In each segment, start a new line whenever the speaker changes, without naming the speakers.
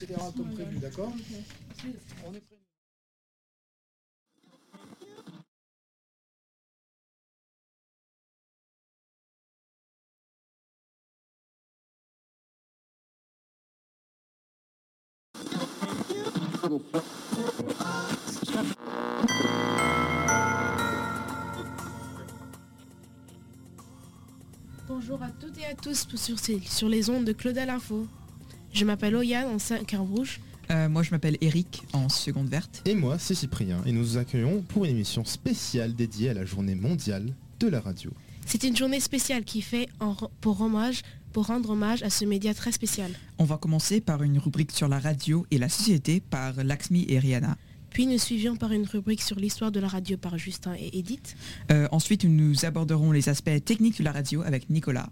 etc. comme prévu, d'accord On est prêt.
Bonjour à toutes et à tous sur, sur les ondes de Claudel Info. Je m'appelle Oyane en 5 rouge.
Euh, moi, je m'appelle Eric en seconde verte.
Et moi, c'est Cyprien, et nous vous accueillons pour une émission spéciale dédiée à la journée mondiale de la radio.
C'est une journée spéciale qui fait en re- pour, hommage, pour rendre hommage à ce média très spécial.
On va commencer par une rubrique sur la radio et la société par Laxmi et Rihanna.
Puis nous suivions par une rubrique sur l'histoire de la radio par Justin et Edith.
Euh, ensuite, nous aborderons les aspects techniques de la radio avec Nicolas.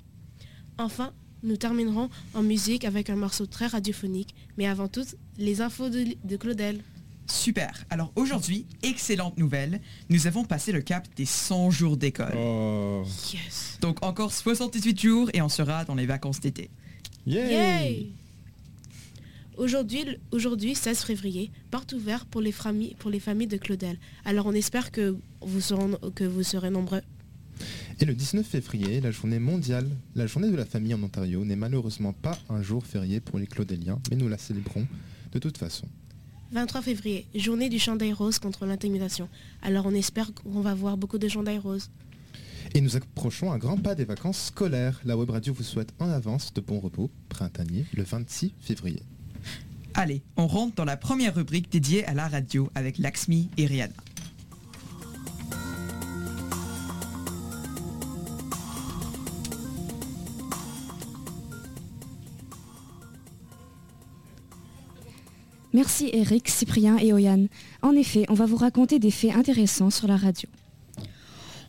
Enfin, nous terminerons en musique avec un morceau très radiophonique. Mais avant tout, les infos de, de Claudel.
Super. Alors aujourd'hui, excellente nouvelle. Nous avons passé le cap des 100 jours d'école.
Oh
Yes!
Donc encore 78 jours et on sera dans les vacances d'été.
Yay! Aujourd'hui, aujourd'hui, 16 février, porte ouverte pour les familles, pour les familles de Claudel. Alors on espère que vous, serez, que vous serez nombreux.
Et le 19 février, la journée mondiale, la journée de la famille en Ontario n'est malheureusement pas un jour férié pour les Claudéliens, mais nous la célébrons de toute façon.
23 février, journée du chandail rose contre l'intimidation. Alors on espère qu'on va voir beaucoup de chandail roses.
Et nous approchons un grand pas des vacances scolaires. La web radio vous souhaite en avance de bons repos printaniers le 26 février.
Allez, on rentre dans la première rubrique dédiée à la radio avec Laxmi et Rihanna.
Merci Eric, Cyprien et Oyan. En effet, on va vous raconter des faits intéressants sur la radio.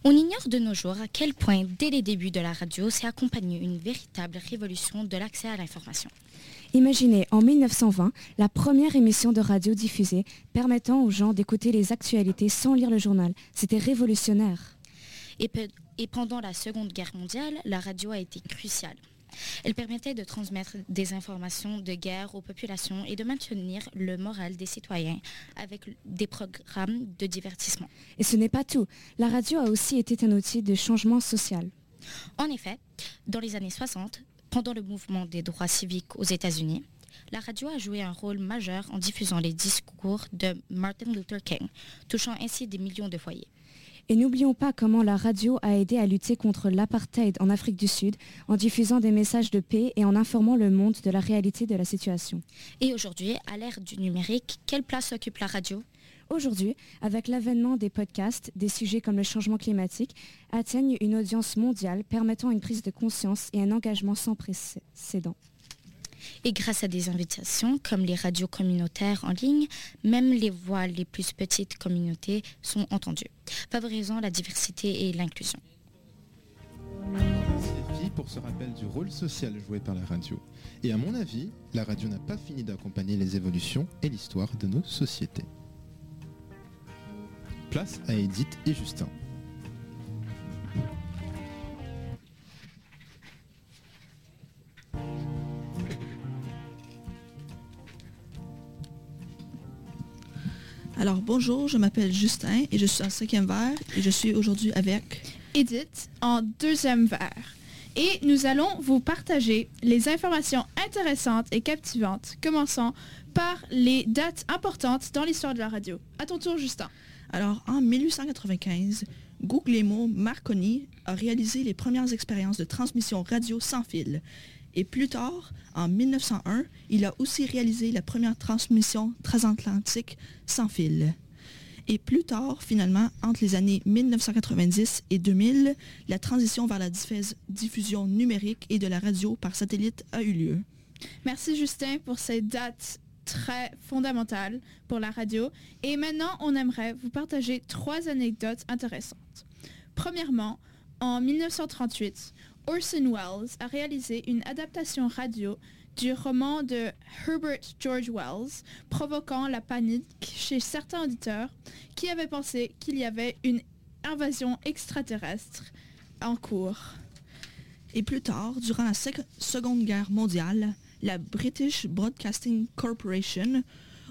On ignore de nos jours à quel point, dès les débuts de la radio, s'est accompagnée une véritable révolution de l'accès à l'information.
Imaginez en 1920 la première émission de radio diffusée permettant aux gens d'écouter les actualités sans lire le journal. C'était révolutionnaire.
Et, et pendant la Seconde Guerre mondiale, la radio a été cruciale. Elle permettait de transmettre des informations de guerre aux populations et de maintenir le moral des citoyens avec des programmes de divertissement.
Et ce n'est pas tout. La radio a aussi été un outil de changement social.
En effet, dans les années 60, pendant le mouvement des droits civiques aux États-Unis, la radio a joué un rôle majeur en diffusant les discours de Martin Luther King, touchant ainsi des millions de foyers.
Et n'oublions pas comment la radio a aidé à lutter contre l'apartheid en Afrique du Sud en diffusant des messages de paix et en informant le monde de la réalité de la situation.
Et aujourd'hui, à l'ère du numérique, quelle place occupe la radio?
Aujourd'hui, avec l'avènement des podcasts, des sujets comme le changement climatique atteignent une audience mondiale permettant une prise de conscience et un engagement sans précédent.
Et grâce à des invitations comme les radios communautaires en ligne, même les voix les plus petites communautés sont entendues, favorisant la diversité et l'inclusion.
Merci pour ce rappel du rôle social joué par la radio. Et à mon avis, la radio n'a pas fini d'accompagner les évolutions et l'histoire de nos sociétés. Place à Edith et Justin.
Alors bonjour, je m'appelle Justin et je suis en cinquième verre et je suis aujourd'hui avec...
Edith en deuxième verre. Et nous allons vous partager les informations intéressantes et captivantes, commençant par les dates importantes dans l'histoire de la radio. À ton tour, Justin.
Alors en 1895, Guglielmo Marconi a réalisé les premières expériences de transmission radio sans fil. Et plus tard, en 1901, il a aussi réalisé la première transmission transatlantique sans fil. Et plus tard, finalement, entre les années 1990 et 2000, la transition vers la diffus- diffusion numérique et de la radio par satellite a eu lieu.
Merci, Justin, pour ces dates très fondamentales pour la radio. Et maintenant, on aimerait vous partager trois anecdotes intéressantes. Premièrement, en 1938, Orson Welles a réalisé une adaptation radio du roman de Herbert George Wells, provoquant la panique chez certains auditeurs qui avaient pensé qu'il y avait une invasion extraterrestre en cours.
Et plus tard, durant la Sec- Seconde Guerre mondiale, la British Broadcasting Corporation,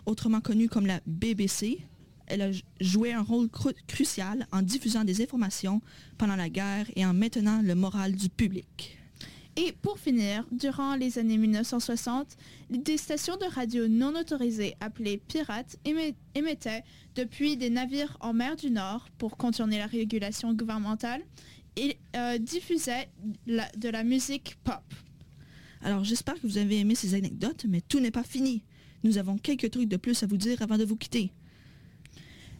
autrement connue comme la BBC, elle a joué un rôle cru crucial en diffusant des informations pendant la guerre et en maintenant le moral du public.
Et pour finir, durant les années 1960, des stations de radio non autorisées appelées pirates émettaient depuis des navires en mer du Nord pour contourner la régulation gouvernementale et euh, diffusaient de la musique pop.
Alors j'espère que vous avez aimé ces anecdotes, mais tout n'est pas fini. Nous avons quelques trucs de plus à vous dire avant de vous quitter.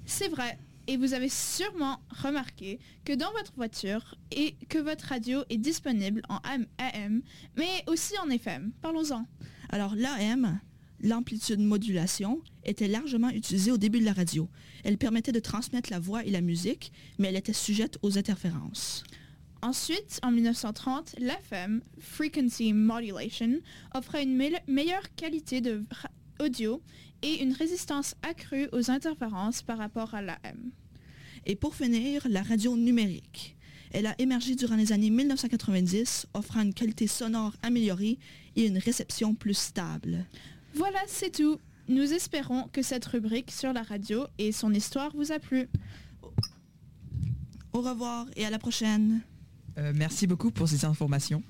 C'est vrai, et vous avez sûrement remarqué que dans votre voiture et que votre radio est disponible en AM, mais aussi en FM. Parlons-en.
Alors l'AM, l'amplitude modulation, était largement utilisée au début de la radio. Elle permettait de transmettre la voix et la musique, mais elle était sujette aux interférences.
Ensuite, en 1930, l'FM, Frequency Modulation, offrait une meilleure qualité de audio et une résistance accrue aux interférences par rapport à l'AM.
Et pour finir, la radio numérique. Elle a émergé durant les années 1990, offrant une qualité sonore améliorée et une réception plus stable.
Voilà, c'est tout. Nous espérons que cette rubrique sur la radio et son histoire vous a plu.
Au revoir et à la prochaine.
Euh, merci beaucoup pour ces informations.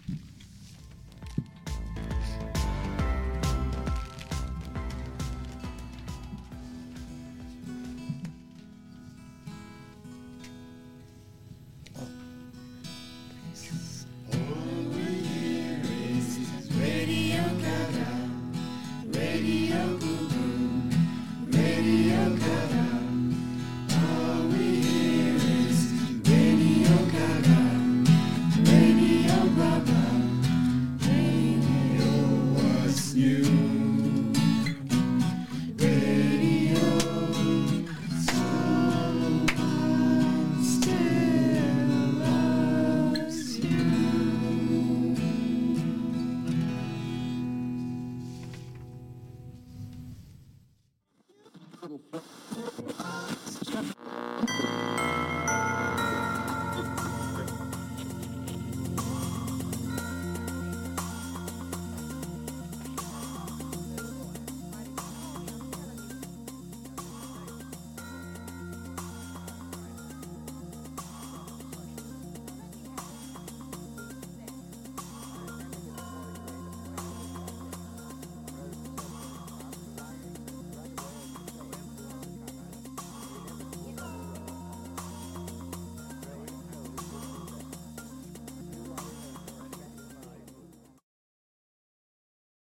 little.